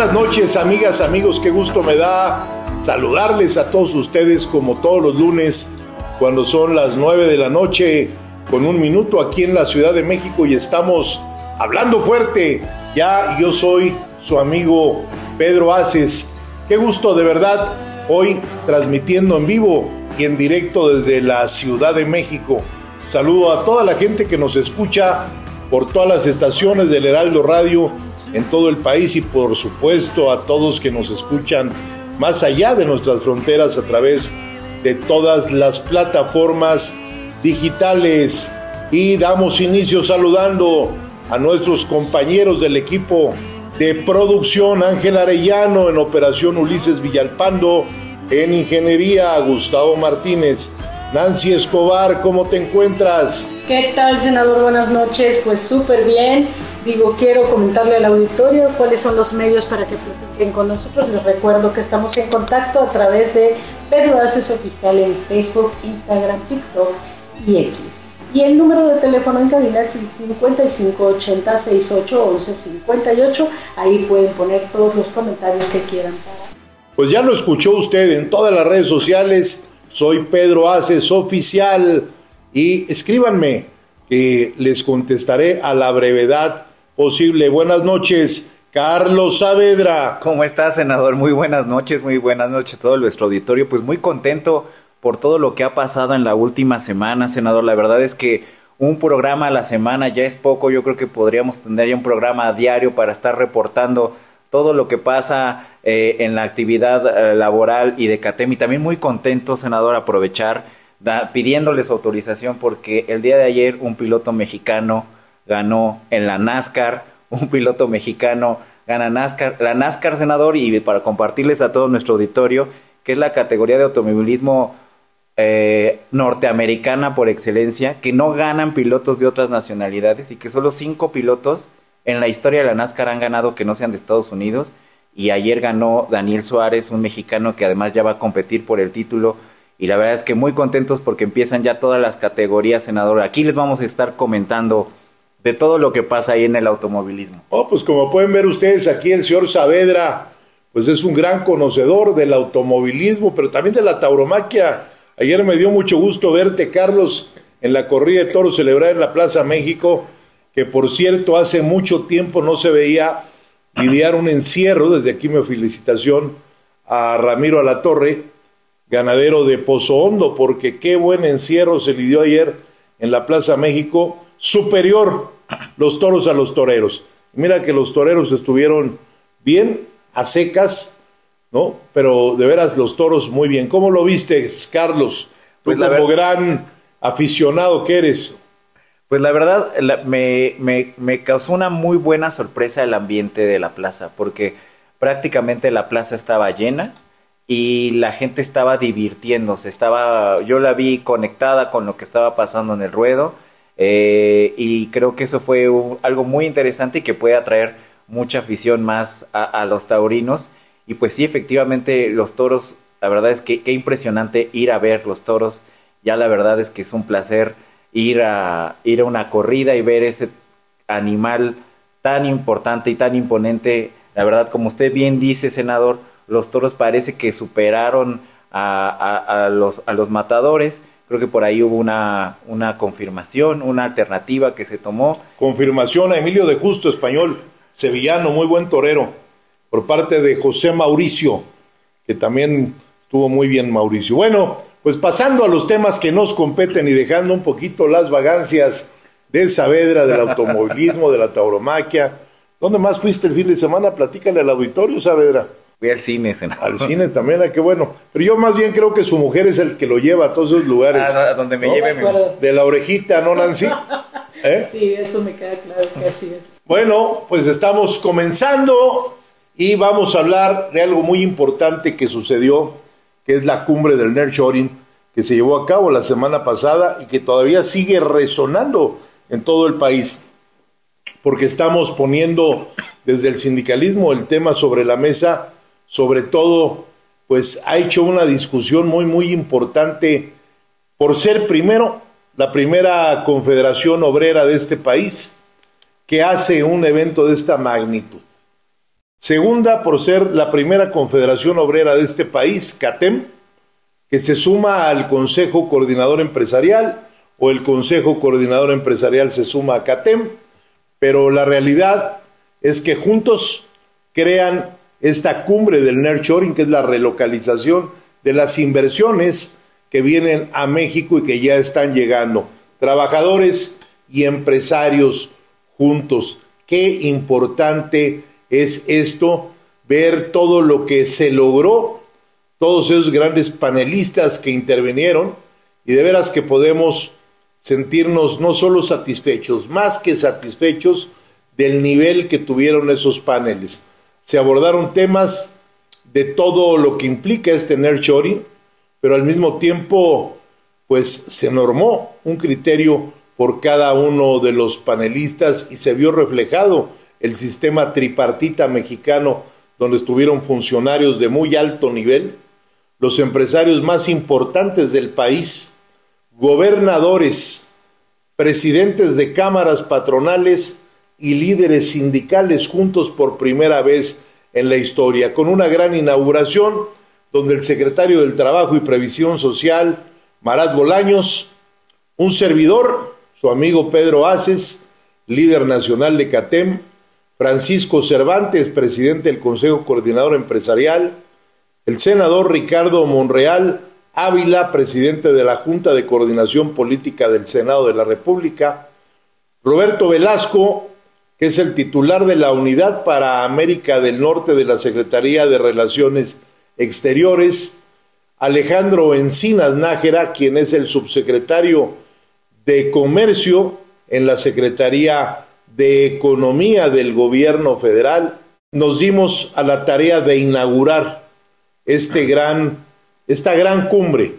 Buenas noches, amigas, amigos. Qué gusto me da saludarles a todos ustedes como todos los lunes cuando son las 9 de la noche con un minuto aquí en la Ciudad de México y estamos hablando fuerte. Ya yo soy su amigo Pedro Aces. Qué gusto de verdad hoy transmitiendo en vivo y en directo desde la Ciudad de México. Saludo a toda la gente que nos escucha por todas las estaciones del Heraldo Radio en todo el país y por supuesto a todos que nos escuchan más allá de nuestras fronteras a través de todas las plataformas digitales. Y damos inicio saludando a nuestros compañeros del equipo de producción, Ángel Arellano en Operación Ulises Villalpando, en Ingeniería Gustavo Martínez, Nancy Escobar, ¿cómo te encuentras? ¿Qué tal, senador? Buenas noches. Pues súper bien. Digo, quiero comentarle al auditorio cuáles son los medios para que platiquen con nosotros. Les recuerdo que estamos en contacto a través de Pedro Aces Oficial en Facebook, Instagram, TikTok y X. Y el número de teléfono en cabina es el 5580 6811 58. Ahí pueden poner todos los comentarios que quieran. Pues ya lo escuchó usted en todas las redes sociales. Soy Pedro Aces Oficial y escríbanme que les contestaré a la brevedad posible. Buenas noches, Carlos Saavedra. ¿Cómo estás, senador? Muy buenas noches, muy buenas noches a todo nuestro auditorio. Pues muy contento por todo lo que ha pasado en la última semana, senador. La verdad es que un programa a la semana ya es poco. Yo creo que podríamos tener ya un programa a diario para estar reportando todo lo que pasa eh, en la actividad eh, laboral y de CATEM. Y también muy contento, senador, aprovechar pidiéndoles autorización porque el día de ayer un piloto mexicano ganó en la NASCAR, un piloto mexicano gana NASCAR, la NASCAR senador y para compartirles a todo nuestro auditorio que es la categoría de automovilismo eh, norteamericana por excelencia, que no ganan pilotos de otras nacionalidades y que solo cinco pilotos en la historia de la NASCAR han ganado que no sean de Estados Unidos. Y ayer ganó Daniel Suárez, un mexicano que además ya va a competir por el título y la verdad es que muy contentos porque empiezan ya todas las categorías, senador. Aquí les vamos a estar comentando de todo lo que pasa ahí en el automovilismo. Oh, pues como pueden ver ustedes aquí, el señor Saavedra, pues es un gran conocedor del automovilismo, pero también de la tauromaquia. Ayer me dio mucho gusto verte, Carlos, en la corrida de toros celebrada en la Plaza México, que por cierto hace mucho tiempo no se veía lidiar un encierro, desde aquí mi felicitación a Ramiro Alatorre, ganadero de Pozo Hondo, porque qué buen encierro se lidió ayer en la Plaza México, superior los toros a los toreros. Mira que los toreros estuvieron bien, a secas, ¿no? Pero de veras los toros muy bien. ¿Cómo lo viste, Carlos? Tú pues como gran aficionado que eres. Pues la verdad me, me, me causó una muy buena sorpresa el ambiente de la plaza, porque prácticamente la plaza estaba llena, y la gente estaba divirtiéndose, estaba, yo la vi conectada con lo que estaba pasando en el ruedo eh, y creo que eso fue algo muy interesante y que puede atraer mucha afición más a, los taurinos. Y pues sí, efectivamente los toros, la verdad es que qué impresionante ir a ver los toros, ya la verdad es que es un placer ir a, ir a una corrida y ver ese animal tan importante y tan imponente. La verdad, como usted bien dice, senador, los toros parece que superaron a, los, a los matadores. Creo que por ahí hubo una, una confirmación, una alternativa que se tomó. Confirmación a Emilio de Justo, español, sevillano, muy buen torero, por parte de José Mauricio, que también estuvo muy bien Mauricio. Bueno, pues pasando a los temas que nos competen y dejando un poquito las vagancias de Saavedra, del automovilismo, de la tauromaquia. ¿Dónde más fuiste el fin de semana? Platícale al auditorio, Saavedra. Fui al cine, senador. Al cine también, ah, qué bueno. Pero yo más bien creo que su mujer es el que lo lleva a todos esos lugares. Ah, donde me lleve mi... De la orejita, ¿no, Nancy? ¿Eh? Sí, eso me queda claro que así es. Bueno, pues estamos comenzando y vamos a hablar de algo muy importante que sucedió, que es la cumbre del Nershoring, que se llevó a cabo la semana pasada y que todavía sigue resonando en todo el país, porque estamos poniendo desde el sindicalismo el tema sobre la mesa sobre todo, pues ha hecho una discusión muy, muy importante por ser primero la primera confederación obrera de este país que hace un evento de esta magnitud. Segunda, por ser la primera confederación obrera de este país, CATEM, que se suma al Consejo Coordinador Empresarial o el Consejo Coordinador Empresarial se suma a CATEM, pero la realidad es que juntos crean esta cumbre del nurturing, que es la relocalización de las inversiones que vienen a México y que ya están llegando. Trabajadores y empresarios juntos. Qué importante es esto, ver todo lo que se logró, todos esos grandes panelistas que intervinieron y de veras que podemos sentirnos no solo satisfechos, más que satisfechos del nivel que tuvieron esos paneles se abordaron temas de todo lo que implica este nurturing, pero al mismo tiempo, pues se normó un criterio por cada uno de los panelistas y se vio reflejado el sistema tripartita mexicano, donde estuvieron funcionarios de muy alto nivel, los empresarios más importantes del país, gobernadores, presidentes de cámaras patronales y líderes sindicales juntos por primera vez en la historia, con una gran inauguración donde el secretario del Trabajo y Previsión Social, Marat Bolaños, un servidor, su amigo Pedro Aces, líder nacional de CATEM, Francisco Cervantes, presidente del Consejo Coordinador Empresarial, el senador Ricardo Monreal Ávila, presidente de la Junta de Coordinación Política del Senado de la República, Roberto Velasco, que es el titular de la Unidad para América del Norte de la Secretaría de Relaciones Exteriores, Alejandro Encinas Nájera, quien es el subsecretario de Comercio en la Secretaría de Economía del Gobierno Federal, nos dimos a la tarea de inaugurar este gran, esta gran cumbre.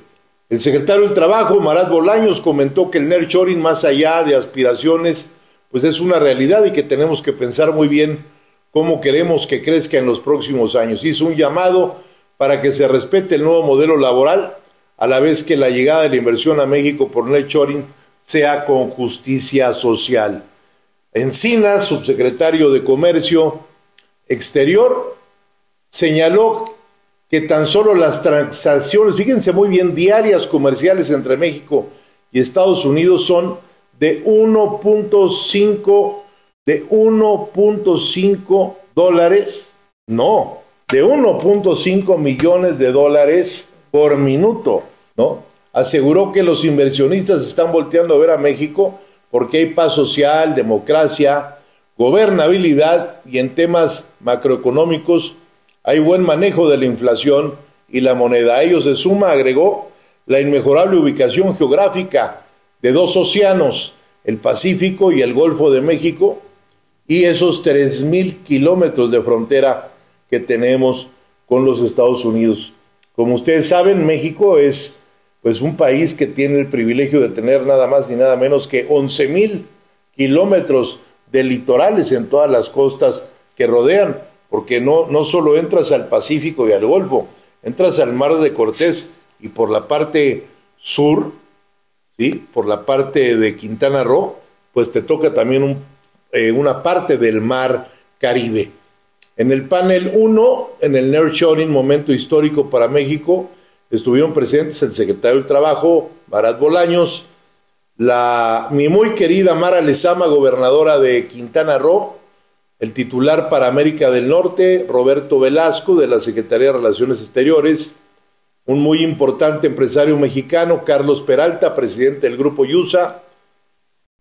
El secretario del Trabajo, Marat Bolaños, comentó que el Nershoring, más allá de aspiraciones pues es una realidad y que tenemos que pensar muy bien cómo queremos que crezca en los próximos años. Hizo un llamado para que se respete el nuevo modelo laboral, a la vez que la llegada de la inversión a México por Chorin sea con justicia social. Encina, subsecretario de Comercio Exterior, señaló que tan solo las transacciones, fíjense muy bien, diarias comerciales entre México y Estados Unidos son de 1.5 de 1.5 dólares, no, de 1.5 millones de dólares por minuto, ¿no? Aseguró que los inversionistas están volteando a ver a México porque hay paz social, democracia, gobernabilidad y en temas macroeconómicos hay buen manejo de la inflación y la moneda. A ello se suma, agregó, la inmejorable ubicación geográfica de dos océanos, el Pacífico y el Golfo de México, y esos tres mil kilómetros de frontera que tenemos con los Estados Unidos. Como ustedes saben, México es pues un país que tiene el privilegio de tener nada más ni nada menos que once mil kilómetros de litorales en todas las costas que rodean, porque no, no solo entras al Pacífico y al Golfo, entras al Mar de Cortés y por la parte sur por la parte de Quintana Roo, pues te toca también eh, una parte del mar Caribe. En el panel 1, en el Nurturing Momento Histórico para México, estuvieron presentes el secretario del Trabajo, Barat Bolaños, la, mi muy querida Mara Lezama, gobernadora de Quintana Roo, el titular para América del Norte, Roberto Velasco, de la Secretaría de Relaciones Exteriores, un muy importante empresario mexicano, Carlos Peralta, presidente del Grupo Yusa,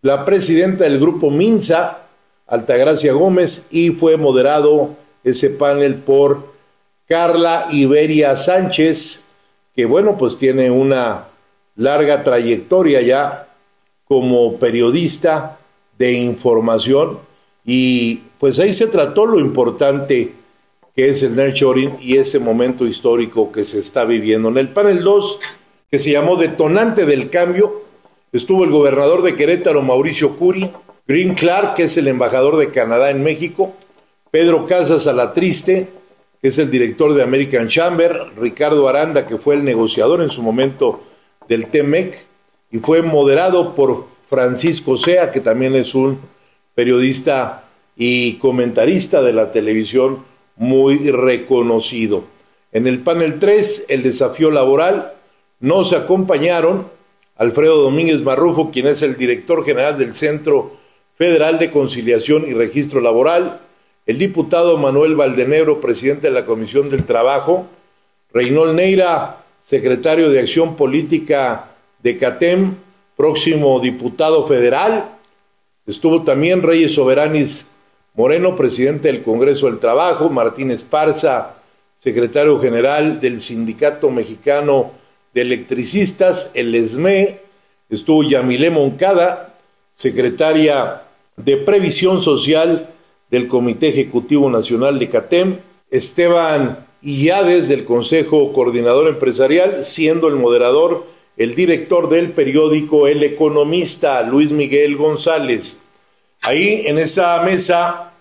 la presidenta del Grupo Minsa, Altagracia Gómez, y fue moderado ese panel por Carla Iberia Sánchez, que bueno, pues tiene una larga trayectoria ya como periodista de información. Y pues ahí se trató lo importante que es el nurturing y ese momento histórico que se está viviendo. En el panel 2, que se llamó Detonante del Cambio, estuvo el gobernador de Querétaro, Mauricio Curi, Green Clark, que es el embajador de Canadá en México, Pedro Casas Alatriste, que es el director de American Chamber, Ricardo Aranda, que fue el negociador en su momento del TEMEC, y fue moderado por Francisco Sea, que también es un periodista y comentarista de la televisión muy reconocido. En el panel 3, el desafío laboral, nos acompañaron Alfredo Domínguez Marrufo, quien es el director general del Centro Federal de Conciliación y Registro Laboral, el diputado Manuel Valdenegro, presidente de la Comisión del Trabajo, Reynold Neira, secretario de Acción Política de CATEM, próximo diputado federal, estuvo también Reyes Soberanis Moreno, presidente del Congreso del Trabajo, Martín Esparza, secretario general del Sindicato Mexicano de Electricistas, el ESME, estuvo Yamilé Moncada, secretaria de Previsión Social del Comité Ejecutivo Nacional de CATEM, Esteban Illades del Consejo Coordinador Empresarial, siendo el moderador el director del periódico El Economista, Luis Miguel González. Ahí en esa mesa,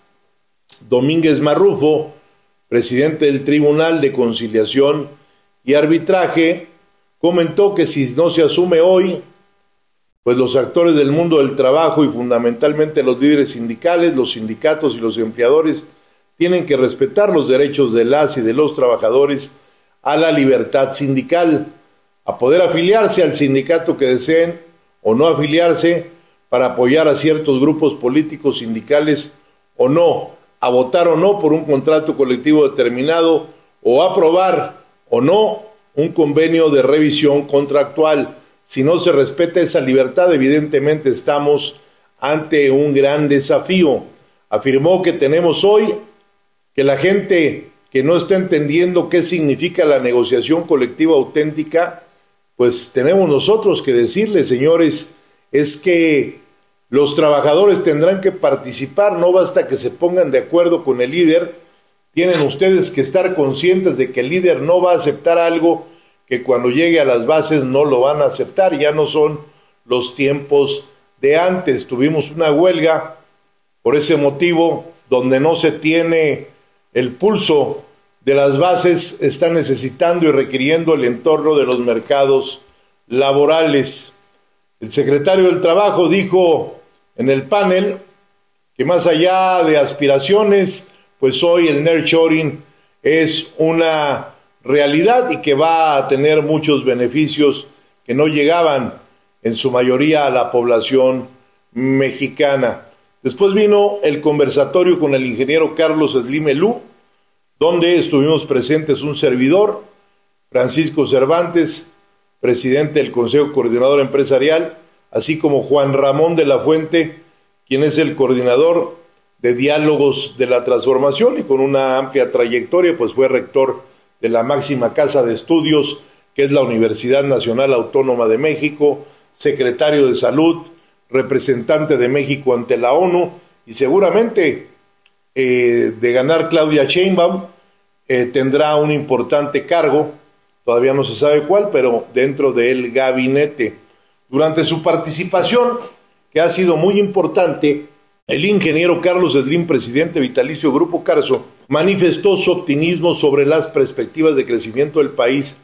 Domínguez Marrufo, presidente del Tribunal de Conciliación y Arbitraje, comentó que si no se asume hoy, pues los actores del mundo del trabajo y fundamentalmente los líderes sindicales, los sindicatos y los empleadores tienen que respetar los derechos de las y de los trabajadores a la libertad sindical, a poder afiliarse al sindicato que deseen o no afiliarse para apoyar a ciertos grupos políticos sindicales o no, a votar o no por un contrato colectivo determinado o aprobar o no un convenio de revisión contractual. Si no se respeta esa libertad, evidentemente estamos ante un gran desafío. Afirmó que tenemos hoy que la gente que no está entendiendo qué significa la negociación colectiva auténtica, pues tenemos nosotros que decirle, señores, es que los trabajadores tendrán que participar, no basta que se pongan de acuerdo con el líder, tienen ustedes que estar conscientes de que el líder no va a aceptar algo que cuando llegue a las bases no lo van a aceptar, ya no son los tiempos de antes. Tuvimos una huelga por ese motivo donde no se tiene el pulso de las bases, está necesitando y requiriendo el entorno de los mercados laborales. El secretario del Trabajo dijo en el panel que más allá de aspiraciones, pues hoy el nurturing es una realidad y que va a tener muchos beneficios que no llegaban en su mayoría a la población mexicana. Después vino el conversatorio con el ingeniero Carlos Slimelú, donde estuvimos presentes un servidor, Francisco Cervantes, presidente del Consejo Coordinador Empresarial, así como Juan Ramón de la Fuente, quien es el coordinador de diálogos de la transformación y con una amplia trayectoria, pues fue rector de la máxima casa de estudios, que es la Universidad Nacional Autónoma de México, secretario de Salud, representante de México ante la ONU y seguramente eh, de ganar Claudia Sheinbaum eh, tendrá un importante cargo, todavía no se sabe cuál, pero dentro del gabinete. Durante su participación, que ha sido muy importante, el ingeniero Carlos Slim, presidente vitalicio Grupo Carso, manifestó su optimismo sobre las perspectivas de crecimiento del país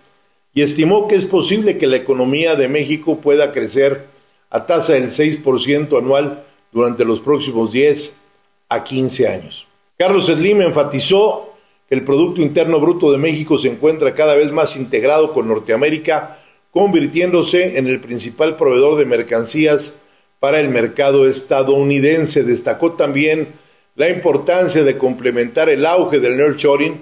y estimó que es posible que la economía de México pueda crecer a tasa del 6% anual durante los próximos 10 a 15 años. Carlos Slim enfatizó que el Producto Interno Bruto de México se encuentra cada vez más integrado con Norteamérica, convirtiéndose en el principal proveedor de mercancías para el mercado estadounidense. Destacó también la importancia de complementar el auge del nurturing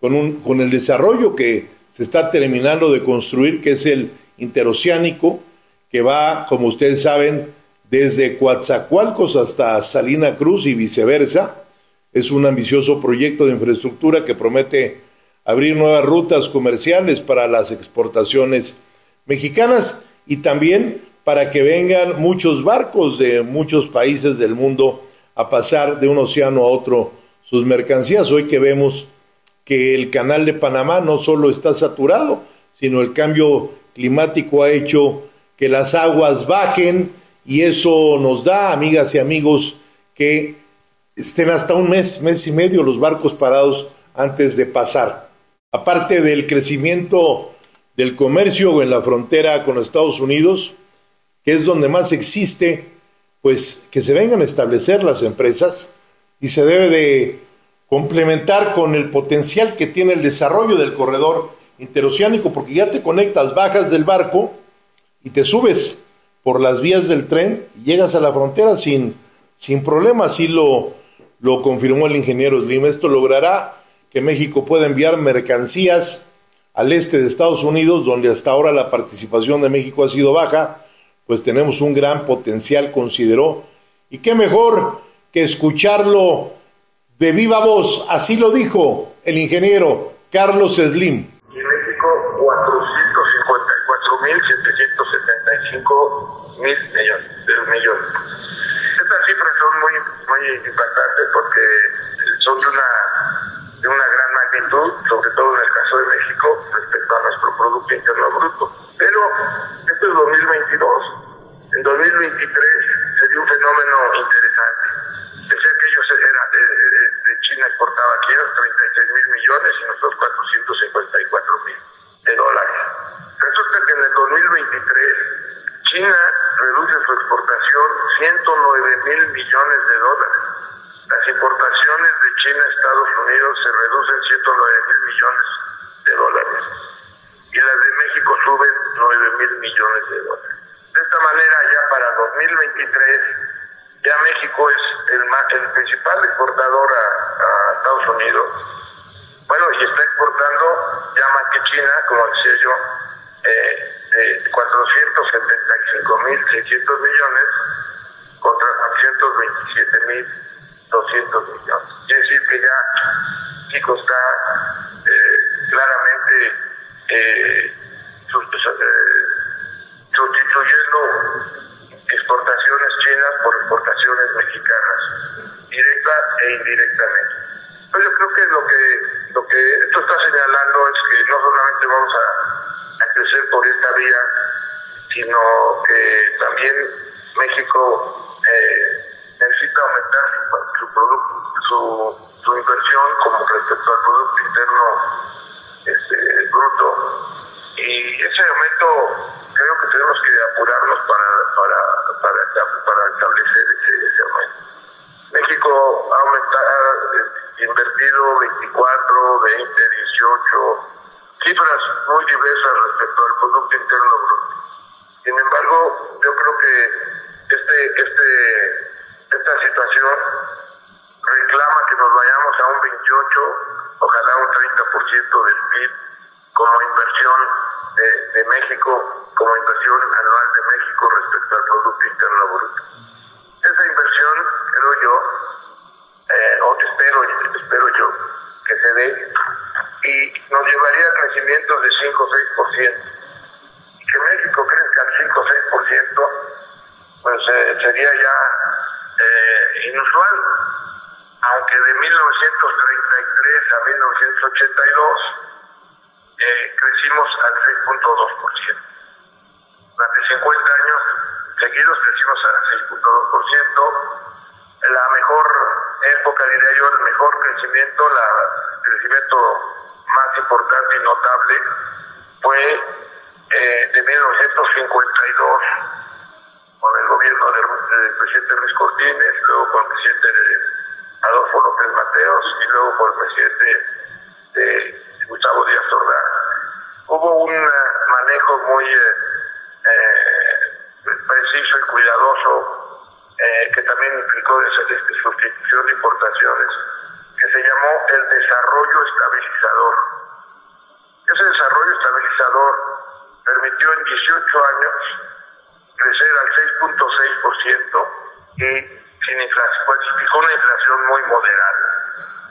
con, con el desarrollo que se está terminando de construir, que es el interoceánico, que va, como ustedes saben, desde Coatzacoalcos hasta Salina Cruz y viceversa. Es un ambicioso proyecto de infraestructura que promete abrir nuevas rutas comerciales para las exportaciones mexicanas y también para que vengan muchos barcos de muchos países del mundo a pasar de un océano a otro sus mercancías. Hoy que vemos que el canal de Panamá no solo está saturado, sino el cambio climático ha hecho que las aguas bajen y eso nos da, amigas y amigos, que estén hasta un mes, mes y medio los barcos parados antes de pasar. Aparte del crecimiento del comercio en la frontera con Estados Unidos, que es donde más existe, pues que se vengan a establecer las empresas y se debe de complementar con el potencial que tiene el desarrollo del corredor interoceánico, porque ya te conectas, bajas del barco y te subes por las vías del tren y llegas a la frontera sin, sin problema, así lo, lo confirmó el ingeniero Slim. Esto logrará que México pueda enviar mercancías al este de Estados Unidos, donde hasta ahora la participación de México ha sido baja, pues tenemos un gran potencial, consideró. Y qué mejor que escucharlo de viva voz, así lo dijo el ingeniero Carlos Slim. En México, 454.775 mil millones, millones. Estas cifras son muy, muy impactantes porque son de una, de una gran magnitud, sobre todo en el caso de México, respecto a nuestro Producto Interno Bruto. Pero esto es 2022. En 2023 se dio un fenómeno interesante. Decía que ellos eran de, de, China exportaba aquí 36 mil millones y nosotros 454 mil de dólares. Resulta que en el 2023 China reduce su exportación 109 mil millones de dólares. Las importaciones de China a Estados Unidos se reducen 109 mil millones de dólares. Y las de México suben 9 mil millones de dólares. De esta manera, ya para 2023, ya México es el, el principal exportador a, Estados Unidos. Bueno, y está exportando ya más que China, como decía yo, eh, de 475.600 millones contra 427.200 millones. Quiere decir que ya México está eh, claramente eh, sustituyendo exportaciones chinas por exportaciones mexicanas, directa e indirectamente. Pero yo creo que lo que lo que esto está señalando es que no solamente vamos a, crecer por esta vía, sino que también México eh, necesita aumentar su, producto, su, su, inversión como respecto al Producto Interno este, Bruto. Y ese aumento creo que tenemos que apurarnos para, para, para, para establecer ese, aumento. México ha, aumentado, ha invertido 24, 20, 18, cifras muy diversas respecto al Producto Interno Bruto. Sin embargo, yo creo que este, este, esta situación reclama que nos vayamos a un 28, ojalá un 30% del PIB como inversión de, México, como inversión anual de México respecto al Producto Interno Bruto. Esa inversión, creo yo, eh, o espero, espero yo, que se dé y nos llevaría a crecimientos de 5 o 6%. Y que México crezca al 5 o 6%, pues eh, sería ya eh, inusual, aunque de 1933 a 1982 eh, crecimos al 6.2%. Durante 50 años seguidos crecimos al 6.2%. La mejor época, diría yo, el mejor crecimiento, la, el crecimiento más importante y notable fue eh, de 1952 con el gobierno del, presidente Luis Cortines, luego con el presidente Adolfo López Mateos y luego por el presidente de Gustavo Díaz Ordaz. Hubo un manejo muy preciso y cuidadoso que también implicó sustitución de importaciones, que se llamó el desarrollo estabilizador. Ese desarrollo estabilizador permitió en 18 años crecer al 6.6% y sin inflación, pues, fijó una inflación muy moderada.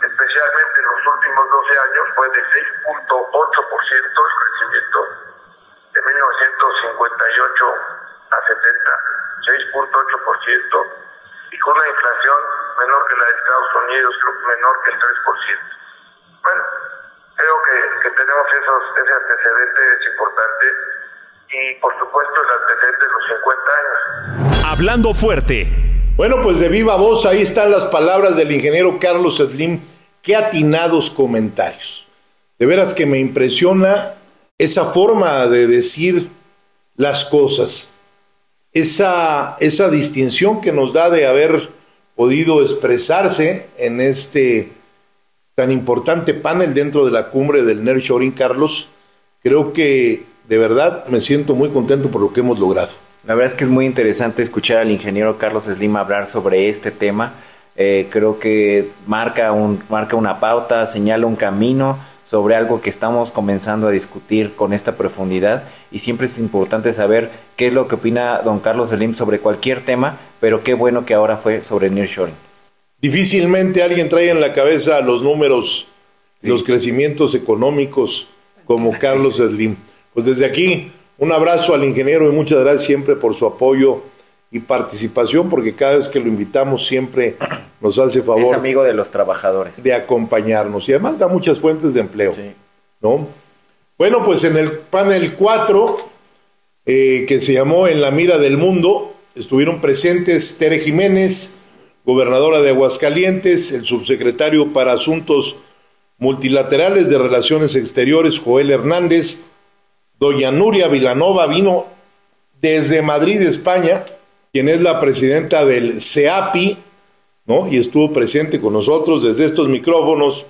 Especialmente en los últimos 12 años fue de 6.8% el crecimiento de 1958 a 70, 6.8% y con una inflación menor que la de Estados Unidos, menor que el 3%. Bueno, creo que, que tenemos esos, ese antecedente es importante y por supuesto el antecedente de los 50 años. Hablando fuerte. Bueno, pues de viva voz, ahí están las palabras del ingeniero Carlos Slim. Qué atinados comentarios. De veras que me impresiona esa forma de decir las cosas esa, esa distinción que nos da de haber podido expresarse en este tan importante panel dentro de la cumbre del Nearshoring, Carlos, creo que de verdad me siento muy contento por lo que hemos logrado. La verdad es que es muy interesante escuchar al ingeniero Carlos Slim hablar sobre este tema. Eh, creo que marca, un, marca una pauta, señala un camino sobre algo que estamos comenzando a discutir con esta profundidad y siempre es importante saber qué es lo que opina don Carlos Slim sobre cualquier tema, pero qué bueno que ahora fue sobre nearshoring. Difícilmente alguien trae en la cabeza los números, los crecimientos económicos como Carlos Slim. Pues desde aquí, un abrazo al ingeniero y muchas gracias siempre por su apoyo y participación, porque cada vez que lo invitamos siempre nos hace favor. Es amigo de los trabajadores. De acompañarnos y además da muchas fuentes de empleo. ¿no? Bueno, pues en el panel 4, eh, que se llamó En la mira del mundo, estuvieron presentes Tere Jiménez, gobernadora de Aguascalientes, el subsecretario para Asuntos Multilaterales de Relaciones Exteriores, Joel Hernández, doña Nuria Vilanova vino desde Madrid, España, quien es la presidenta del CEAPI, ¿no? Y estuvo presente con nosotros desde estos micrófonos.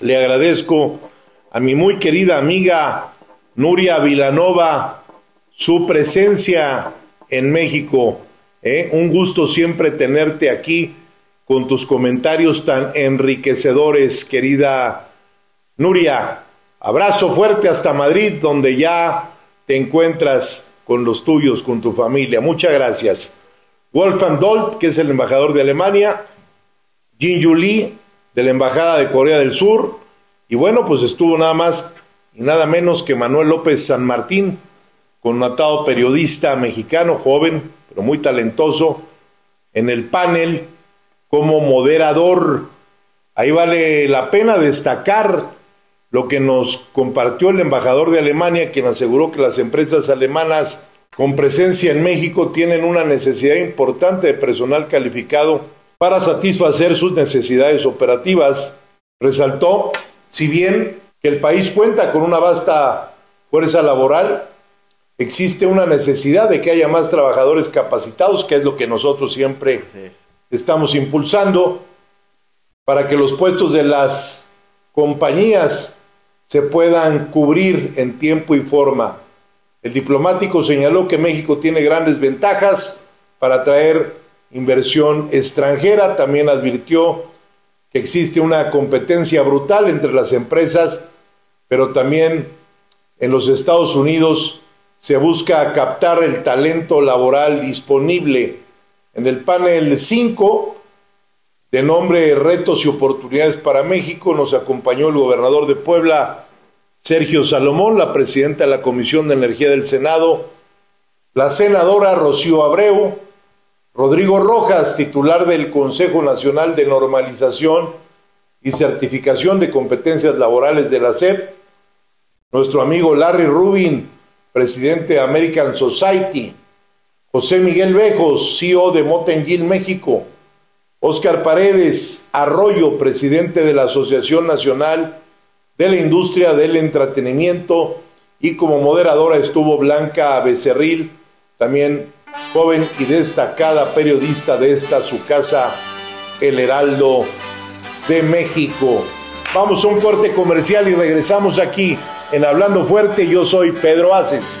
Le agradezco a mi muy querida amiga Nuria Vilanova su presencia en México. ¿eh? Un gusto siempre tenerte aquí con tus comentarios tan enriquecedores, querida Nuria. Abrazo fuerte hasta Madrid, donde ya te encuentras con los tuyos, con tu familia. Muchas gracias. Wolfgang Dolt, que es el embajador de Alemania, Jin Yuli, de la Embajada de Corea del Sur, y bueno, pues estuvo nada más y nada menos que Manuel López San Martín, connotado periodista mexicano, joven, pero muy talentoso, en el panel como moderador. Ahí vale la pena destacar lo que nos compartió el embajador de Alemania, quien aseguró que las empresas alemanas con presencia en México tienen una necesidad importante de personal calificado para satisfacer sus necesidades operativas. Resaltó, si bien que el país cuenta con una vasta fuerza laboral, existe una necesidad de que haya más trabajadores capacitados, que es lo que nosotros siempre estamos impulsando, para que los puestos de las compañías se puedan cubrir en tiempo y forma. El diplomático señaló que México tiene grandes ventajas para atraer inversión extranjera. También advirtió que existe una competencia brutal entre las empresas, pero también en los Estados Unidos se busca captar el talento laboral disponible. En el panel 5, de nombre Retos y Oportunidades para México, nos acompañó el gobernador de Puebla, Sergio Salomón, la presidenta de la Comisión de Energía del Senado, la senadora Rocío Abreu, Rodrigo Rojas, titular del Consejo Nacional de Normalización y Certificación de Competencias Laborales de la SEP, nuestro amigo Larry Rubin, presidente de American Society, José Miguel Bejos, CEO de Motengil México, Óscar Paredes Arroyo, presidente de la Asociación Nacional de la Industria del Entretenimiento, y como moderadora estuvo Blanca Becerril, también joven y destacada periodista de esta su casa El Heraldo de México. Vamos a un corte comercial y regresamos aquí en Hablando Fuerte. Yo soy Pedro Aces.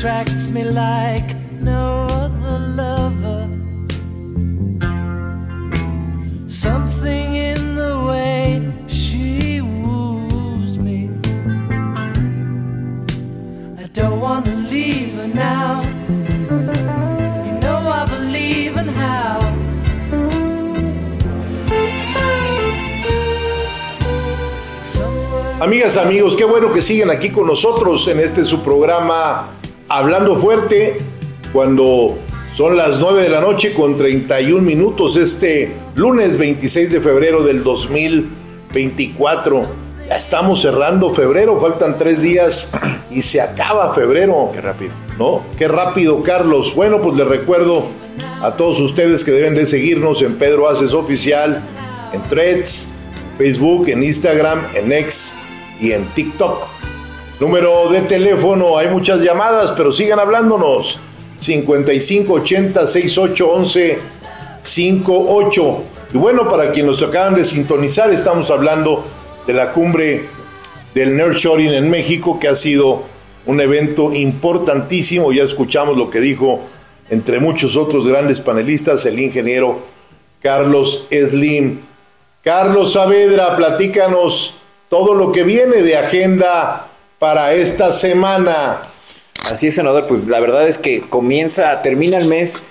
Attracts me like no other lover. Something in the way she woos me. I don't want to leave her now. Amigas, amigos, qué bueno que siguen aquí con nosotros en este su programa Hablando Fuerte, cuando son las 9 de la noche con 31 minutos este lunes 26 de febrero del 2024. Ya estamos cerrando febrero, faltan tres días y se acaba febrero. Qué rápido. ¿No? Qué rápido, Carlos. Bueno, pues les recuerdo a todos ustedes que deben de seguirnos en Pedro Haces Oficial, en Threads, Facebook, en Instagram, en X y en TikTok. Número de teléfono, hay muchas llamadas, pero sigan hablándonos. 5580 6811 58. Y bueno, para quienes nos acaban de sintonizar, estamos hablando de la cumbre del Nearshoring en México, que ha sido un evento importantísimo. Ya escuchamos lo que dijo, entre muchos otros grandes panelistas, el ingeniero Carlos Slim. Carlos Saavedra, platícanos todo lo que viene de agenda para esta semana. Así es, senador, pues la verdad es que comienza, termina el mes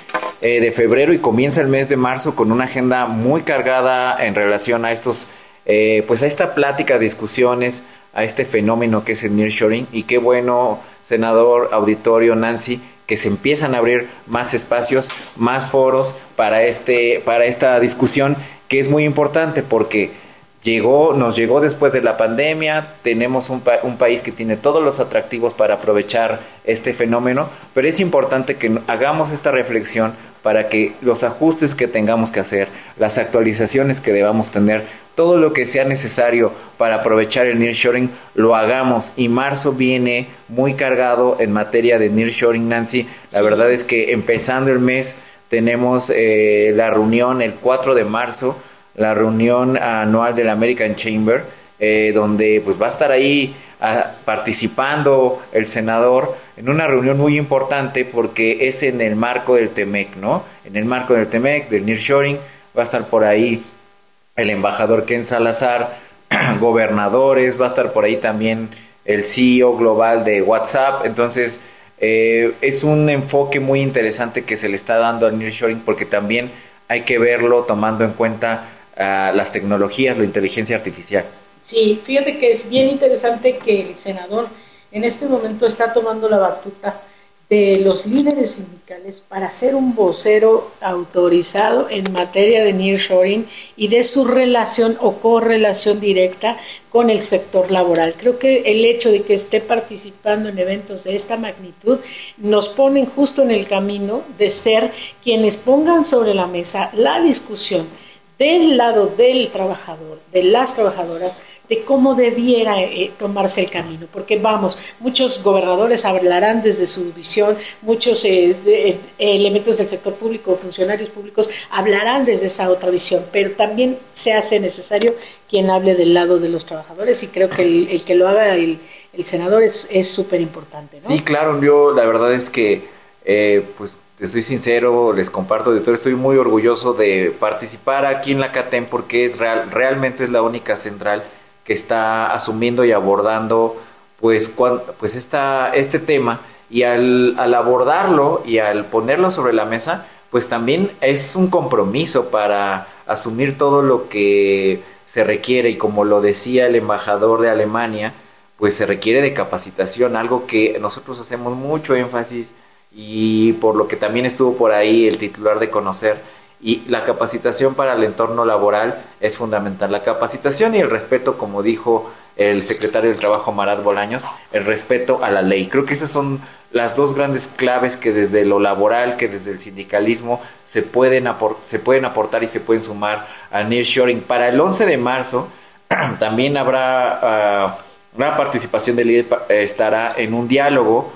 eh, de febrero y comienza el mes de marzo con una agenda muy cargada en relación a estos, eh, pues a esta plática, discusiones, a este fenómeno que es el nearshoring y qué bueno, senador, auditorio, Nancy, que se empiezan a abrir más espacios, más foros para este, para esta discusión que es muy importante porque llegó, nos llegó después de la pandemia, tenemos un, un, país que tiene todos los atractivos para aprovechar este fenómeno, pero es importante que hagamos esta reflexión para que los ajustes que tengamos que hacer, las actualizaciones que debamos tener, todo lo que sea necesario para aprovechar el nearshoring, lo hagamos. Y marzo viene muy cargado en materia de nearshoring, Nancy. La verdad es que empezando el mes tenemos eh, la reunión el 4 de marzo, la reunión anual del American Chamber, eh, donde pues va a estar ahí ah, participando el senador en una reunión muy importante porque es en el marco del TEMEC, ¿no? En el marco del TEMEC, del Nearshoring, va a estar por ahí el embajador Ken Salazar, gobernadores, va a estar por ahí también el CEO global de WhatsApp, entonces eh, es un enfoque muy interesante que se le está dando al Nearshoring porque también hay que verlo tomando en cuenta las tecnologías, la inteligencia artificial. Sí, fíjate que es bien interesante que el senador en este momento está tomando la batuta de los líderes sindicales para ser un vocero autorizado en materia de nearshoring y de su relación o correlación directa con el sector laboral. Creo que el hecho de que esté participando en eventos de esta magnitud nos ponen justo en el camino de ser quienes pongan sobre la mesa la discusión del lado del trabajador, de las trabajadoras, de cómo debiera eh, tomarse el camino. Porque vamos, muchos gobernadores hablarán desde su visión, muchos eh, eh, elementos del sector público, funcionarios públicos hablarán desde esa otra visión, pero también se hace necesario quien hable del lado de los trabajadores y creo que el, que lo haga el, senador es súper importante. Sí, claro, yo la verdad es que pues te soy sincero, les comparto, estoy muy orgulloso de participar aquí en la CATEM porque es real, realmente es la única central que está asumiendo y abordando pues, pues esta, este tema. Y al, al abordarlo y al ponerlo sobre la mesa, pues también es un compromiso para asumir todo lo que se requiere. Y como lo decía el embajador de Alemania, pues se requiere de capacitación, algo que nosotros hacemos mucho énfasis y por lo que también estuvo por ahí el titular de conocer y la capacitación para el entorno laboral es fundamental. La capacitación y el respeto, como dijo el secretario del Trabajo Marat Bolaños, el respeto a la ley. Creo que esas son las dos grandes claves que desde lo laboral, que desde el sindicalismo se pueden, se pueden aportar y se pueden sumar al nearshoring. Para el 11 de marzo también habrá uh, una participación del líder, estará en un diálogo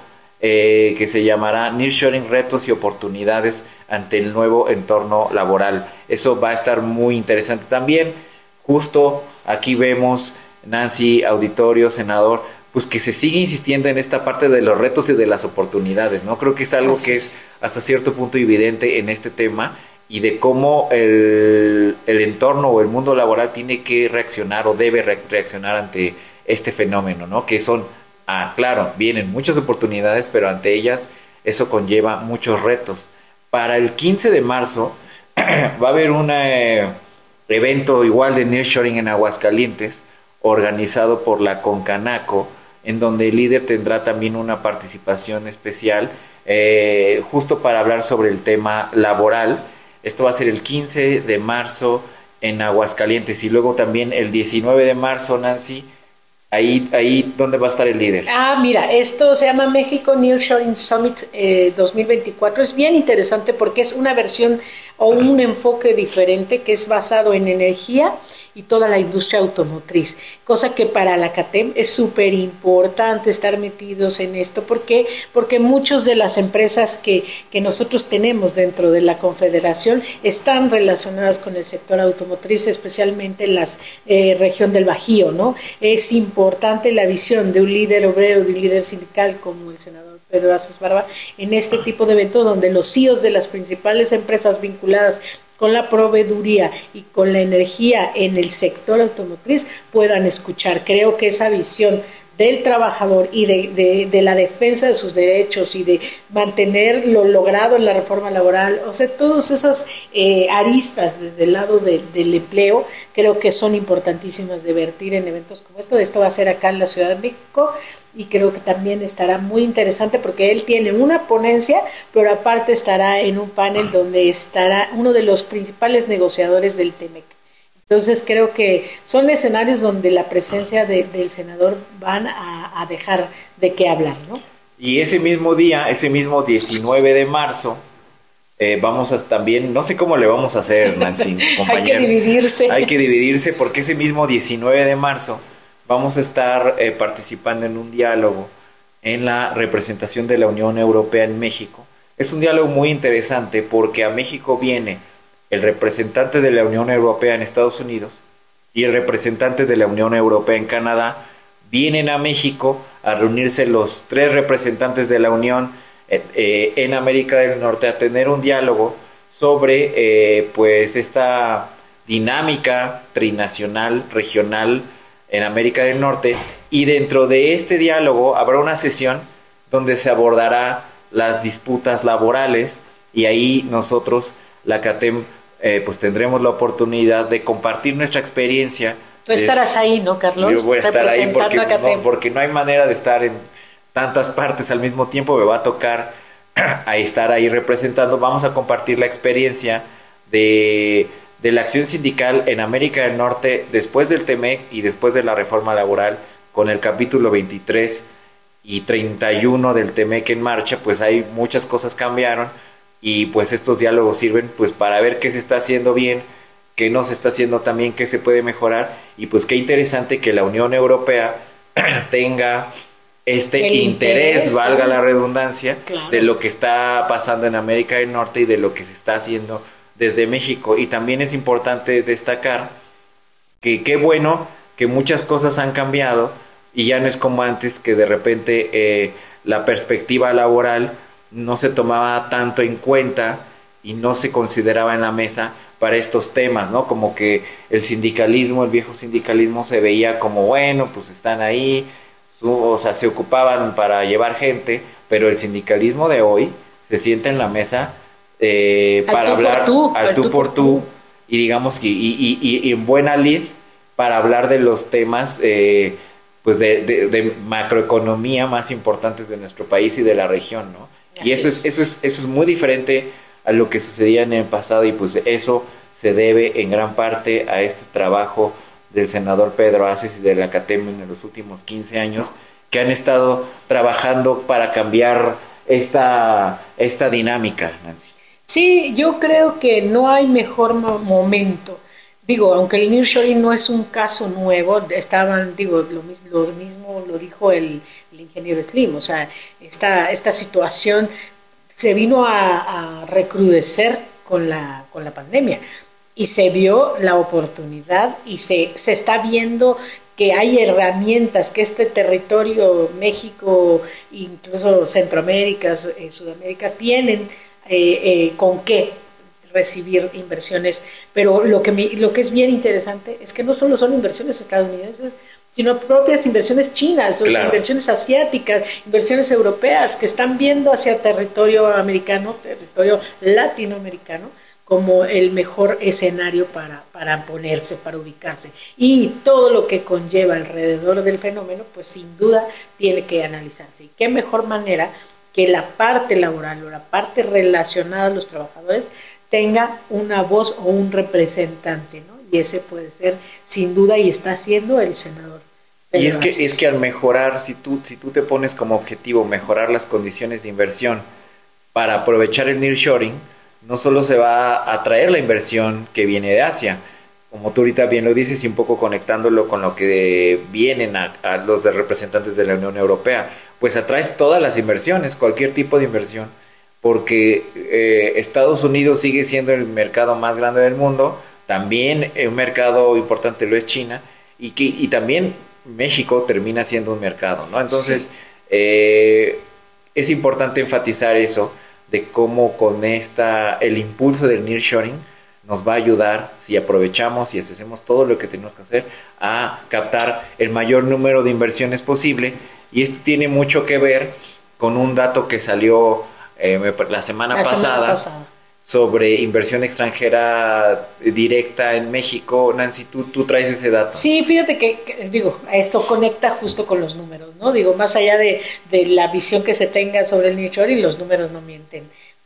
eh, que se llamará Nearshoring Retos y Oportunidades ante el nuevo entorno laboral. Eso va a estar muy interesante también. Justo aquí vemos, Nancy, auditorio, senador, pues que se sigue insistiendo en esta parte de los retos y de las oportunidades, ¿no? Creo que es algo que es hasta cierto punto evidente en este tema y de cómo el, el entorno o el mundo laboral tiene que reaccionar o debe reaccionar ante este fenómeno, ¿no? Que son Ah, claro, vienen muchas oportunidades, pero ante ellas eso conlleva muchos retos. Para el 15 de marzo va a haber un eh, evento igual de Nearshoring en Aguascalientes, organizado por la Concanaco, en donde el líder tendrá también una participación especial, eh, justo para hablar sobre el tema laboral. Esto va a ser el 15 de marzo en Aguascalientes y luego también el 19 de marzo, Nancy, Ahí, ahí, ¿dónde va a estar el líder? Ah, mira, esto se llama México Nearshoring Summit 2024. Eh, es bien interesante porque es una versión o un enfoque diferente que es basado en energía y toda la industria automotriz, cosa que para la CATEM es súper importante estar metidos en esto. ¿Por qué? Porque muchas de las empresas que, que nosotros tenemos dentro de la Confederación están relacionadas con el sector automotriz, especialmente en la eh, región del Bajío, ¿no? Es importante la visión de un líder obrero, de un líder sindical como el senador Pedro Aces Barba, en este tipo de eventos donde los CEOs de las principales empresas vinculadas con la proveeduría y con la energía en el sector automotriz puedan escuchar. Creo que esa visión del trabajador y de, de, la defensa de sus derechos y de mantener lo logrado en la reforma laboral, o sea, todas esas eh, aristas desde el lado del empleo, creo que son importantísimas de vertir en eventos como esto. Esto va a ser acá en la Ciudad de México y creo que también estará muy interesante porque él tiene una ponencia, pero aparte estará en un panel donde estará uno de los principales negociadores del TEMEC. Entonces creo que son escenarios donde la presencia del senador van a, dejar de qué hablar, ¿no? Y ese mismo día, ese mismo 19 de marzo, eh, vamos a también, no sé cómo le vamos a hacer, Nancy, compañero. Hay que dividirse. Hay que dividirse porque ese mismo 19 de marzo vamos a estar eh, participando en un diálogo en la representación de la Unión Europea en México. Es un diálogo muy interesante porque a México viene el representante de la Unión Europea en Estados Unidos y el representante de la Unión Europea en Canadá. Vienen a México a reunirse los tres representantes de la Unión eh, eh, en América del Norte a tener un diálogo sobre pues esta dinámica trinacional, regional, en América del Norte y dentro de este diálogo habrá una sesión donde se abordará las disputas laborales y ahí nosotros, la CATEM, eh, pues tendremos la oportunidad de compartir nuestra experiencia. Tú estarás ahí, ¿no, Carlos? Yo voy a estar ahí porque no, porque no hay manera de estar en tantas partes al mismo tiempo, me va a tocar a estar ahí representando. Vamos a compartir la experiencia de de la acción sindical en América del Norte después del TEMEC y después de la reforma laboral con el capítulo 23 y 31 del TEMEC en marcha, pues hay muchas cosas cambiaron y pues estos diálogos sirven pues para ver qué se está haciendo bien, qué no se está haciendo también, qué se puede mejorar y pues qué interesante que la Unión Europea tenga este interés, valga la redundancia, de lo que está pasando en América del Norte y de lo que se está haciendo desde México. Y también es importante destacar que qué bueno que muchas cosas han cambiado y ya no es como antes que de repente eh, la perspectiva laboral no se tomaba tanto en cuenta y no se consideraba en la mesa para estos temas, ¿no? Como que el sindicalismo, el viejo sindicalismo se veía como, bueno, pues están ahí, o sea, se ocupaban para llevar gente, pero el sindicalismo de hoy se sienta en la mesa eh, para hablar al tú, por tú, y digamos que y, y, en buena lid para hablar de los temas eh, pues de, macroeconomía más importantes de nuestro país y de la región, ¿no? y eso es, eso es, eso es muy diferente a lo que sucedía en el pasado y pues eso se debe en gran parte a este trabajo del senador Pedro Aces y de la Academia en los últimos 15 años que han estado trabajando para cambiar esta, esta dinámica, Nancy. Sí, yo creo que no hay mejor momento. Digo, aunque el nearshoring no es un caso nuevo, estaban, digo, lo, lo mismo lo dijo el, ingeniero Slim, o sea, esta, esta situación se vino a, recrudecer con la, con la pandemia y se vio la oportunidad y se, se está viendo que hay herramientas que este territorio, México, incluso Centroamérica, eh, Sudamérica, tienen eh, eh, con qué recibir inversiones. Pero lo que, lo que es bien interesante es que no solo son inversiones estadounidenses, sino propias inversiones chinas, o inversiones asiáticas, inversiones europeas que están viendo hacia territorio americano, territorio latinoamericano, como el mejor escenario para, para ponerse, para ubicarse. Y todo lo que conlleva alrededor del fenómeno, pues sin duda tiene que analizarse. ¿Y qué mejor manera que la parte laboral o la parte relacionada a los trabajadores tenga una voz o un representante, ¿no? Y ese puede ser, sin duda, y está siendo el senador. y es que, es que al mejorar, si tú, si tú te pones como objetivo mejorar las condiciones de inversión para aprovechar el nearshoring, no solo se va a atraer la inversión que viene de Asia, como tú ahorita bien lo dices, y un poco conectándolo con lo que vienen a, los de representantes de la Unión Europea, pues atraes todas las inversiones, cualquier tipo de inversión, porque eh, Estados Unidos sigue siendo el mercado más grande del mundo, también un mercado importante lo es China, y, que, y también México termina siendo un mercado, ¿no? Entonces, eh, es importante enfatizar eso, de cómo con esta, el impulso del nearshoring nos va a ayudar, si aprovechamos y hacemos todo lo que tenemos que hacer, a captar el mayor número de inversiones posible. Y esto tiene mucho que ver con un dato que salió eh, la, semana, pasada, sobre inversión extranjera directa en México. Nancy, tú, tú traes ese dato. Sí, fíjate que, digo, esto conecta justo con los números, ¿no? Digo, más allá de, de la visión que se tenga sobre el y los números no mienten.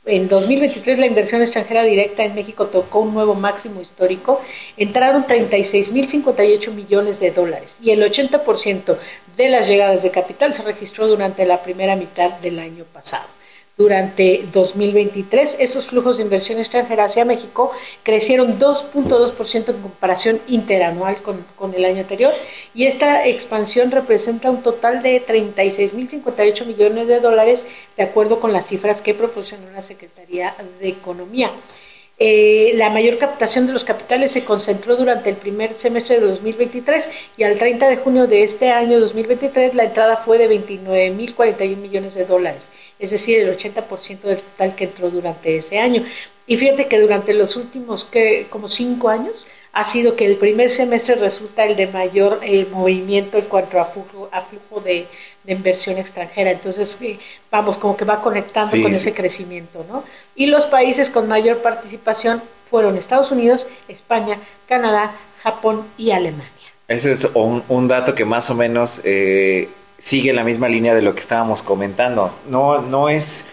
En 2023 la inversión extranjera directa en México tocó un nuevo máximo histórico. Entraron 36.058 millones de dólares y el 80% de las llegadas de capital se registró durante la primera mitad del año pasado durante 2023. Esos flujos de inversión extranjera hacia México crecieron 2.2% en comparación interanual con, con, el año anterior y esta expansión representa un total de 36.058 millones de dólares de acuerdo con las cifras que proporcionó la Secretaría de Economía. Eh, la mayor captación de los capitales se concentró durante el primer semestre de 2023 y al 30 de junio de este año 2023 la entrada fue de 29.041 millones de dólares, es decir, el 80% del total que entró durante ese año. Y fíjate que durante los últimos que, como cinco años ha sido que el primer semestre resulta el de mayor eh, movimiento en cuanto a flujo, a flujo de, de inversión extranjera. Entonces, eh, vamos, como que va conectando con ese crecimiento, ¿no? Y los países con mayor participación fueron Estados Unidos, España, Canadá, Japón y Alemania. Eso es un, dato que más o menos eh, sigue la misma línea de lo que estábamos comentando. No, no es,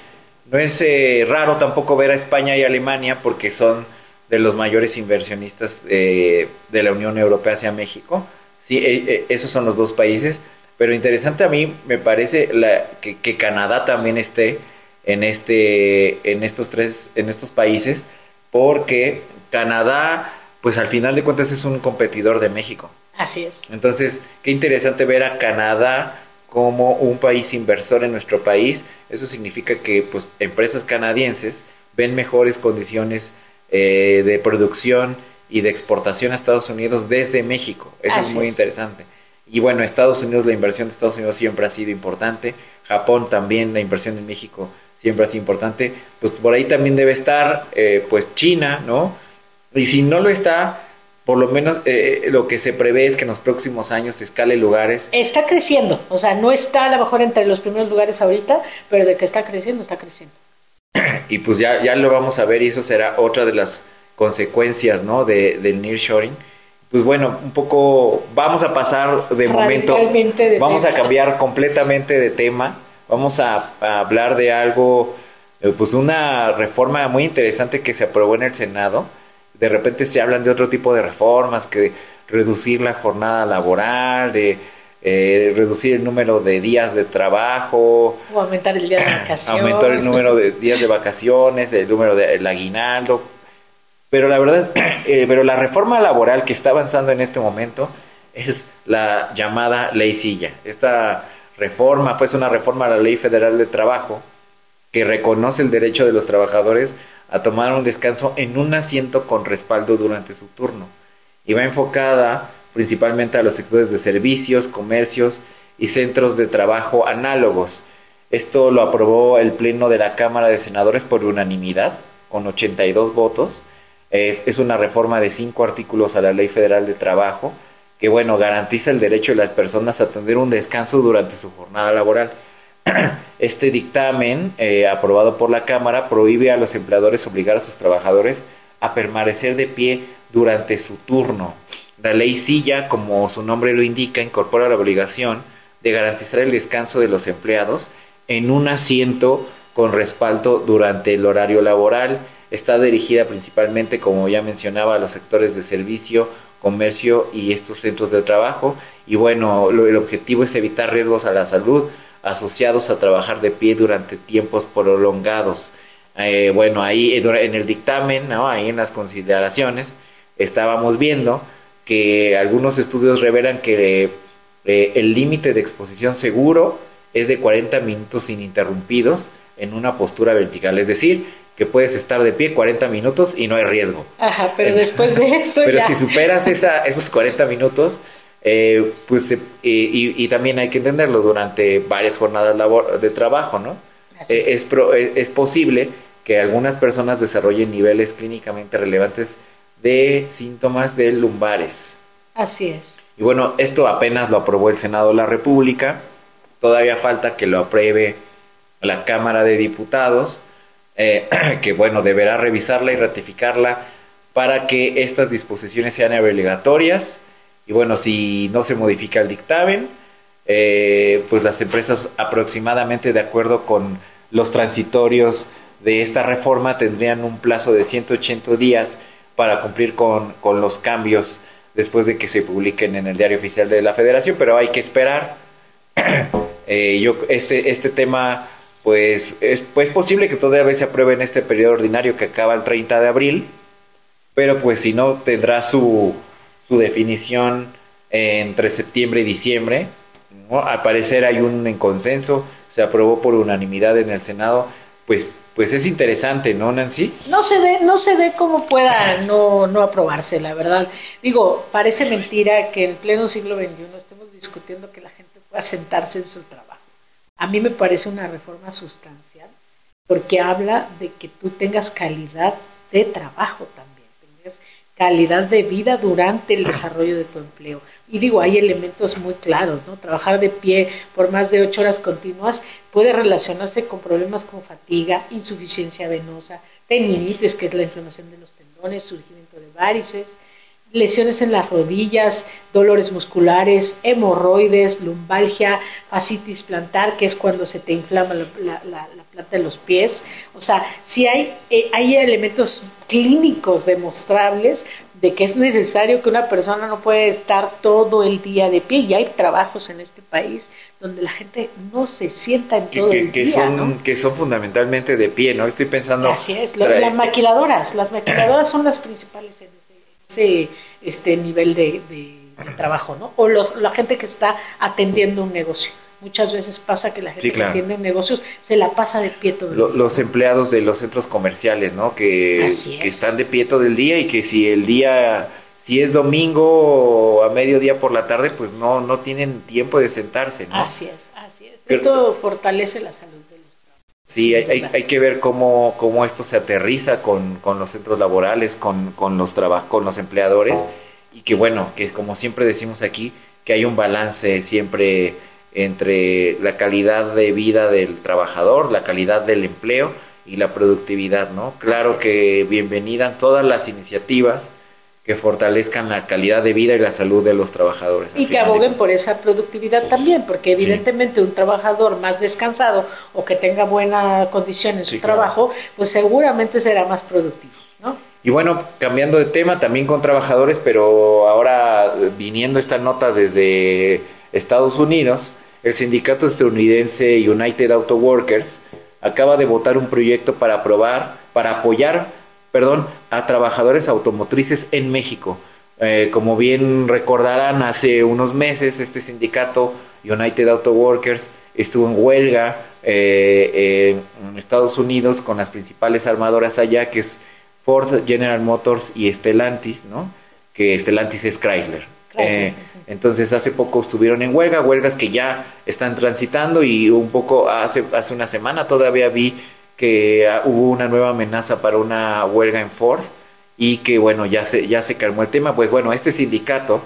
no es eh, raro tampoco ver a España y Alemania porque son de los mayores inversionistas de la Unión Europea hacia México. Sí, esos son los dos países pero interesante a mí me parece la, que, Canadá también esté en este en estos tres en estos países porque Canadá pues al final de cuentas es un competidor de México. Así es. Entonces, qué interesante ver a Canadá como un país inversor en nuestro país. Eso significa que pues empresas canadienses ven mejores condiciones eh, de producción y de exportación a Estados Unidos desde México. Eso es muy interesante. Y bueno, Estados Unidos, la inversión de Estados Unidos siempre ha sido importante. Japón también, la inversión en México siempre ha sido importante. Pues por ahí también debe estar, eh, pues China, ¿no? Y si no lo está, por lo menos eh, lo que se prevé es que en los próximos años se escale lugares. Está creciendo, o sea, no está a lo mejor entre los primeros lugares ahorita, pero de que está creciendo, está creciendo. Y pues ya, ya lo vamos a ver y eso será otra de las consecuencias, ¿no? De, del nearshoring. Pues bueno, un poco vamos a pasar de momento, de vamos tema. a cambiar completamente de tema, vamos a, a hablar de algo, eh, pues una reforma muy interesante que se aprobó en el Senado. De repente se hablan de otro tipo de reformas, que reducir la jornada laboral, de eh, reducir el número de días de trabajo, O aumentar el día de vacación. aumentar el número de días de vacaciones, el número del aguinaldo. Pero la verdad es, eh, pero la reforma laboral que está avanzando en este momento es la llamada ley silla. Esta reforma fue una reforma a la ley federal de trabajo que reconoce el derecho de los trabajadores a tomar un descanso en un asiento con respaldo durante su turno. Y va enfocada principalmente a los sectores de servicios, comercios y centros de trabajo análogos. Esto lo aprobó el Pleno de la Cámara de Senadores por unanimidad, con 82 votos. Eh, es una reforma de cinco artículos a la Ley Federal de Trabajo que, bueno, garantiza el derecho de las personas a tener un descanso durante su jornada laboral. Este dictamen, eh, aprobado por la Cámara, prohíbe a los empleadores obligar a sus trabajadores a permanecer de pie durante su turno. La ley Silla, como su nombre lo indica, incorpora la obligación de garantizar el descanso de los empleados en un asiento con respaldo durante el horario laboral. Está dirigida principalmente, como ya mencionaba, a los sectores de servicio, comercio y estos centros de trabajo. Y bueno, el objetivo es evitar riesgos a la salud asociados a trabajar de pie durante tiempos prolongados. Eh, bueno, ahí eh, en el dictamen, ¿no? ahí en las consideraciones, estábamos viendo que algunos estudios revelan que eh, el límite de exposición seguro es de 40 minutos ininterrumpidos en una postura vertical, es decir, que puedes estar de pie 40 minutos y no hay riesgo. Ajá, pero después de eso Pero ya. si superas esa, esos 40 minutos, eh, pues eh, y, y también hay que entenderlo durante varias jornadas labor- de trabajo, ¿no? Eh, es. pro- eh, es posible que algunas personas desarrollen niveles clínicamente relevantes de síntomas de lumbares. Así es. Y bueno, esto apenas lo aprobó el Senado de la República. Todavía falta que lo apruebe la Cámara de Diputados, eh, que bueno, deberá revisarla y ratificarla para que estas disposiciones sean obligatorias. Y bueno, si no se modifica el dictamen, eh, pues las empresas aproximadamente de acuerdo con los transitorios de esta reforma tendrían un plazo de 180 días para cumplir con, con los cambios después de que se publiquen en el diario oficial de la federación, pero hay que esperar. Eh, yo este, este tema, pues es pues posible que todavía se apruebe en este periodo ordinario que acaba el 30 de abril, pero pues si no tendrá su, su definición entre septiembre y diciembre. Al parecer hay un consenso, se aprobó por unanimidad en el Senado, pues, pues es interesante, ¿no, Nancy? No se ve, no se ve cómo pueda no, no aprobarse, la verdad. Digo, parece mentira que en pleno siglo XXI estemos discutiendo que la gente pueda sentarse en su trabajo. A mí me parece una reforma sustancial porque habla de que tú tengas calidad de trabajo también, calidad de vida durante el desarrollo de tu empleo. Y digo, hay elementos muy claros, ¿no? Trabajar de pie por más de ocho horas continuas puede relacionarse con problemas como fatiga, insuficiencia venosa, tendinitis, que es la inflamación de los tendones, surgimiento de varices, lesiones en las rodillas, dolores musculares, hemorroides, lumbalgia, fascitis plantar, que es cuando se te inflama la, la- la- planta de los pies. O sea, sí hay, eh, hay elementos clínicos demostrables de que es necesario que una persona no puede estar todo el día de pie. Y hay trabajos en este país donde la gente no se sienta en todo que- el que día, son, ¿no? que son fundamentalmente de pie, ¿no? Estoy pensando... Así es, trae- las maquiladoras, las maquiladoras son las principales en ese, ese, este nivel de, de- de trabajo, ¿no? O los, la gente que está atendiendo un negocio. Muchas veces pasa que la gente Sí, claro. que atiende negocios se la pasa de pie todo el día. los empleados de los centros comerciales, ¿no? Que, Así que es. están de pie todo el día y que si el día, si es domingo a mediodía por la tarde, pues no, no tienen tiempo de sentarse, ¿no? Así es, así es. Pero- Esto fortalece la salud de los trabajadores. Sí, hay, hay- hay que ver cómo, cómo esto se aterriza con, con los centros laborales, con, con los con los empleadores, y que bueno, que como siempre decimos aquí, que hay un balance siempre entre la calidad de vida del trabajador, la calidad del empleo y la productividad, ¿no? Claro que bienvenidas todas las iniciativas que fortalezcan la calidad de vida y la salud de los trabajadores. Y que aboguen por esa productividad también, porque evidentemente un trabajador más descansado o que tenga buena condición en su trabajo, pues seguramente será más productivo, ¿no? Y bueno, cambiando de tema, también con trabajadores, pero ahora viniendo esta nota desde Estados Unidos, el sindicato estadounidense United Auto Workers acaba de votar un proyecto para aprobar, para apoyar perdón, a trabajadores automotrices en México. Eh, como bien recordarán, hace unos meses este sindicato United Auto Workers estuvo en huelga eh, en Estados Unidos con las principales armadoras allá, que es Ford, General Motors y Stellantis, ¿no? Que Stellantis es Chrysler. Eh, entonces hace poco estuvieron en huelga, huelgas que ya están transitando y un poco hace, hace una semana todavía vi que ah, hubo una nueva amenaza para una huelga en Ford y que bueno, ya se, ya se calmó el tema. Pues bueno, este sindicato,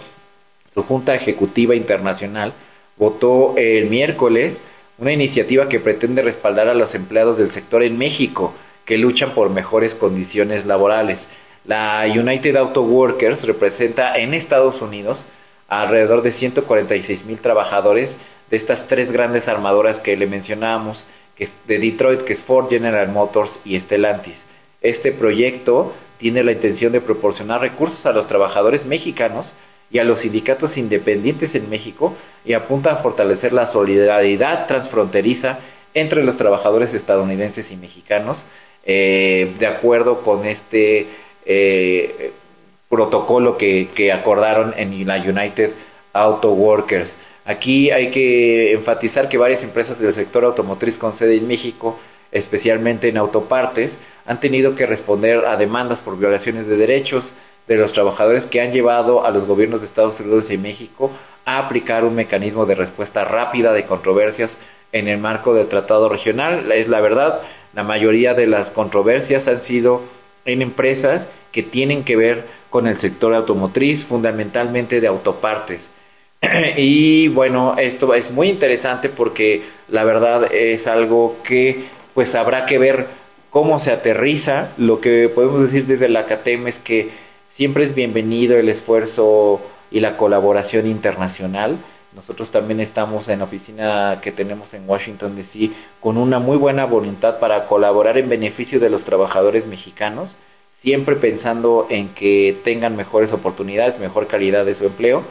su Junta Ejecutiva Internacional, votó el miércoles una iniciativa que pretende respaldar a los empleados del sector en México que luchan por mejores condiciones laborales. La United Auto Workers representa en Estados Unidos alrededor de 146 mil trabajadores de estas tres grandes armadoras que le mencionábamos de Detroit, que es Ford, General Motors y Stellantis. Este proyecto tiene la intención de proporcionar recursos a los trabajadores mexicanos y a los sindicatos independientes en México y apunta a fortalecer la solidaridad transfronteriza entre los trabajadores estadounidenses y mexicanos, eh, de acuerdo con este eh, protocolo que, acordaron en la United Auto Workers. Aquí hay que enfatizar que varias empresas del sector automotriz con sede en México, especialmente en autopartes, han tenido que responder a demandas por violaciones de derechos de los trabajadores que han llevado a los gobiernos de Estados Unidos y México a aplicar un mecanismo de respuesta rápida de controversias en el marco del tratado regional. Es la verdad, la mayoría de las controversias han sido en empresas que tienen que ver con el sector automotriz, fundamentalmente de autopartes. y bueno, esto es muy interesante porque la verdad es algo que pues habrá que ver cómo se aterriza. Lo que podemos decir desde la CATEM es que siempre es bienvenido el esfuerzo y la colaboración internacional. Nosotros también estamos en oficina que tenemos en Washington, D.C. con una muy buena voluntad para colaborar en beneficio de los trabajadores mexicanos, siempre pensando en que tengan mejores oportunidades, mejor calidad de su empleo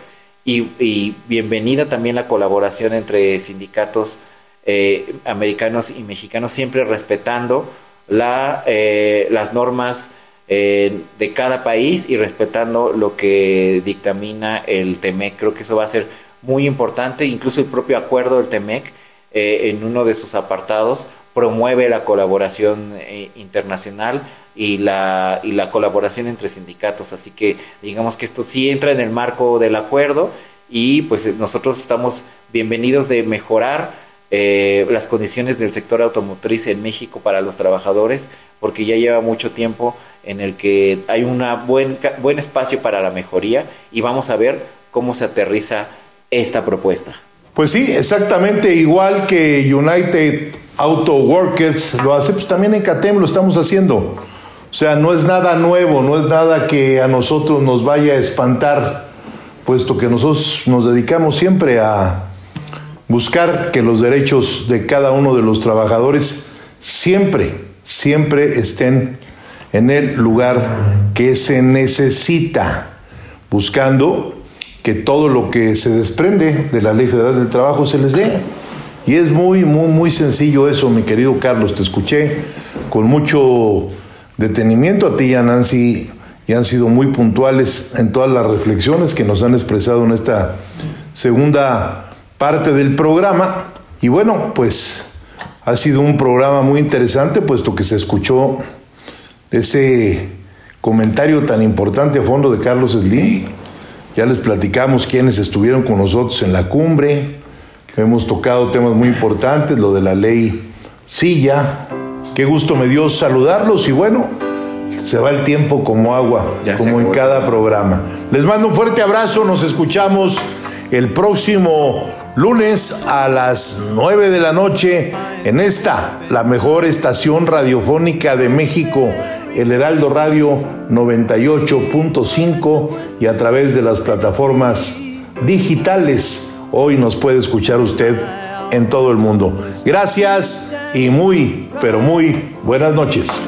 y, bienvenida también la colaboración entre sindicatos eh, americanos y mexicanos, siempre respetando la, eh, las normas eh, de cada país y respetando lo que dictamina el TEMEC. Creo que eso va a ser muy importante, incluso el propio acuerdo del TEMEC en uno de sus apartados promueve la colaboración internacional y la, y la colaboración entre sindicatos. Así que digamos que esto sí entra en el marco del acuerdo y pues nosotros estamos bienvenidos de mejorar eh, las condiciones del sector automotriz en México para los trabajadores, porque ya lleva mucho tiempo en el que hay un buen, buen espacio para la mejoría y vamos a ver cómo se aterriza esta propuesta. Pues sí, exactamente igual que United Auto Workers lo hace, pues también en CATEM lo estamos haciendo. O sea, no es nada nuevo, no es nada que a nosotros nos vaya a espantar, puesto que nosotros nos dedicamos siempre a buscar que los derechos de cada uno de los trabajadores siempre, siempre estén en el lugar que se necesita, buscando que todo lo que se desprende de la Ley Federal del Trabajo se les dé. Y es muy, muy, muy sencillo eso, mi querido Carlos. Te escuché con mucho detenimiento a ti y a Nancy y han sido muy puntuales en todas las reflexiones que nos han expresado en esta segunda parte del programa. Y bueno, pues ha sido un programa muy interesante, puesto que se escuchó ese comentario tan importante a fondo de Carlos Slim. Ya les platicamos quiénes estuvieron con nosotros en la cumbre. Hemos tocado temas muy importantes, lo de la ley Silla, Qué gusto me dio saludarlos y bueno, se va el tiempo como agua, como en cada programa. Les mando un fuerte abrazo, nos escuchamos el próximo lunes a las 9 de la noche en esta, la mejor estación radiofónica de México, el Heraldo Radio 98.5 y a través de las plataformas digitales. Hoy nos puede escuchar usted en todo el mundo. Gracias y muy, pero muy buenas noches.